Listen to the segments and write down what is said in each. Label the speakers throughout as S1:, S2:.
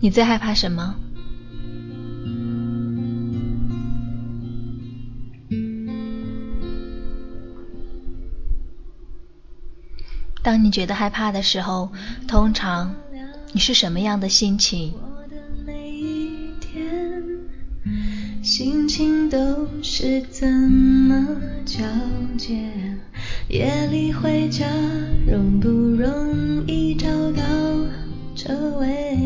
S1: 你最害怕什么？当你觉得害怕的时候，通常你是什么样的心情？心情都是怎么交接？夜里回家容不容易找到车位？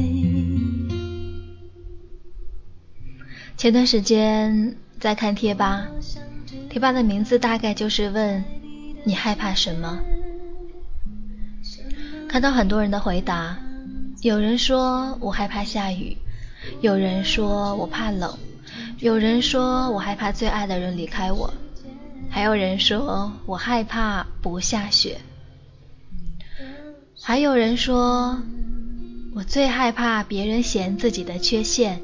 S1: 前段时间在看贴吧，贴吧的名字大概就是问你害怕什么。看到很多人的回答，有人说我害怕下雨，有人说我怕冷，有人说我害怕最爱的人离开我，还有人说我害怕不下雪，还有人说我最害怕别人嫌自己的缺陷。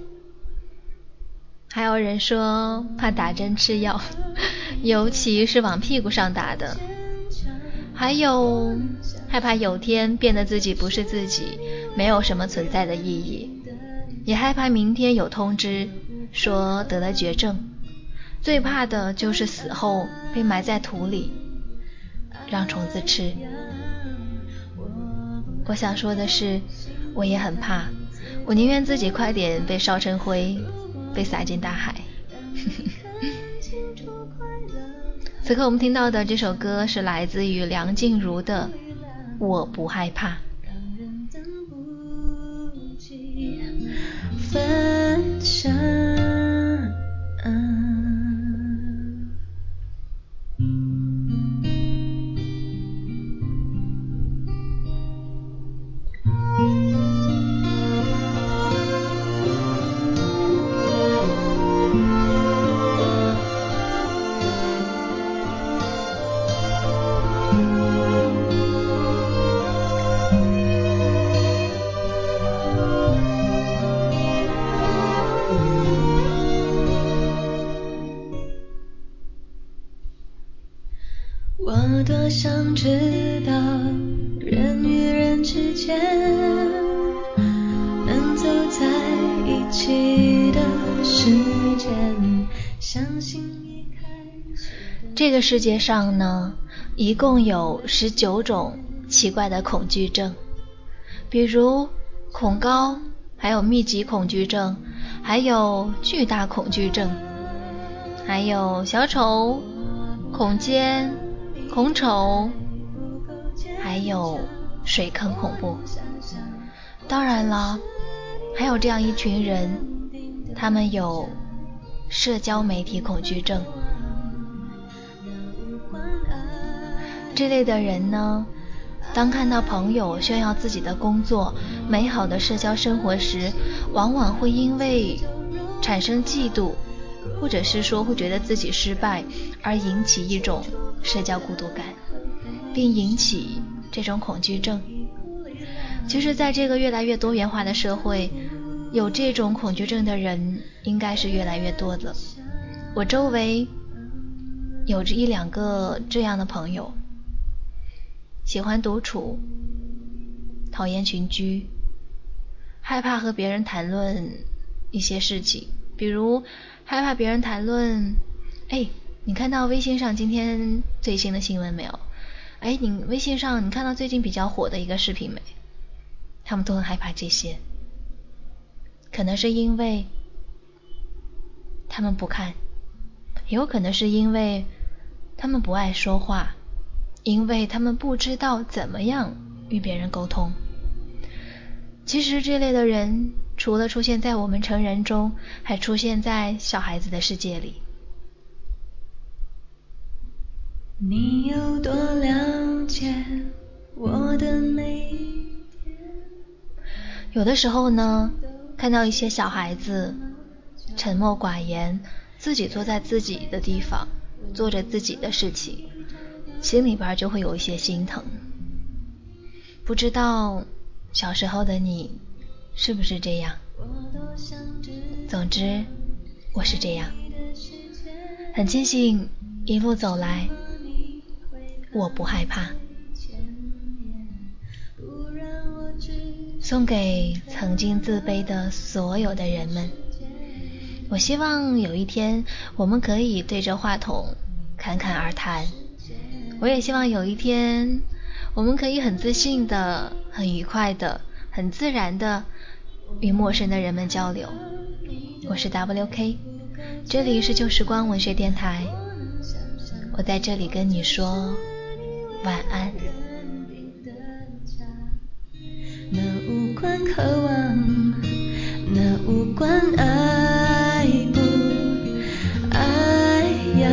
S1: 还有人说怕打针吃药，尤其是往屁股上打的。还有害怕有天变得自己不是自己，没有什么存在的意义。也害怕明天有通知说得了绝症。最怕的就是死后被埋在土里，让虫子吃。我想说的是，我也很怕，我宁愿自己快点被烧成灰。被撒进大海。此刻我们听到的这首歌是来自于梁静茹的《我不害怕》。我多
S2: 想知道人与人之间，能走在一起的
S1: 这个世界上呢，一共有十九种奇怪的恐惧症，比如恐高，还有密集恐惧症，还有巨大恐惧症，还有小丑、恐尖、恐丑，还有水坑恐怖。当然了，还有这样一群人，他们有社交媒体恐惧症。这类的人呢，当看到朋友炫耀自己的工作、美好的社交生活时，往往会因为产生嫉妒，或者是说会觉得自己失败，而引起一种社交孤独感，并引起这种恐惧症。其实，在这个越来越多元化的社会，有这种恐惧症的人应该是越来越多的。我周围有着一两个这样的朋友。喜欢独处，讨厌群居，害怕和别人谈论一些事情，比如害怕别人谈论，哎，你看到微信上今天最新的新闻没有？哎，你微信上你看到最近比较火的一个视频没？他们都很害怕这些，可能是因为他们不看，也有可能是因为他们不爱说话。因为他们不知道怎么样与别人沟通。其实这类的人，除了出现在我们成人中，还出现在小孩子的世界里。你有多了解我的每一天？有的时候呢，看到一些小孩子沉默寡言，自己坐在自己的地方，做着自己的事情。心里边就会有一些心疼，不知道小时候的你是不是这样？总之，我是这样，很庆幸一路走来，我不害怕。送给曾经自卑的所有的人们，我希望有一天我们可以对着话筒侃侃而谈。我也希望有一天我们可以很自信的、很愉快的、很自然的与陌生的人们交流。我是 WK，这里是旧时光文学电台，我在这里跟你说晚安。
S2: 那无关渴望，那无关爱不爱呀，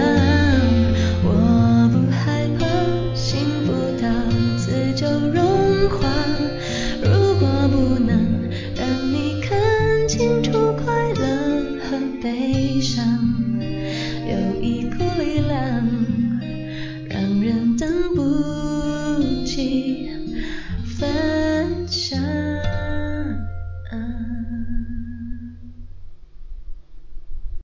S2: 我不害怕幸福到此就融化。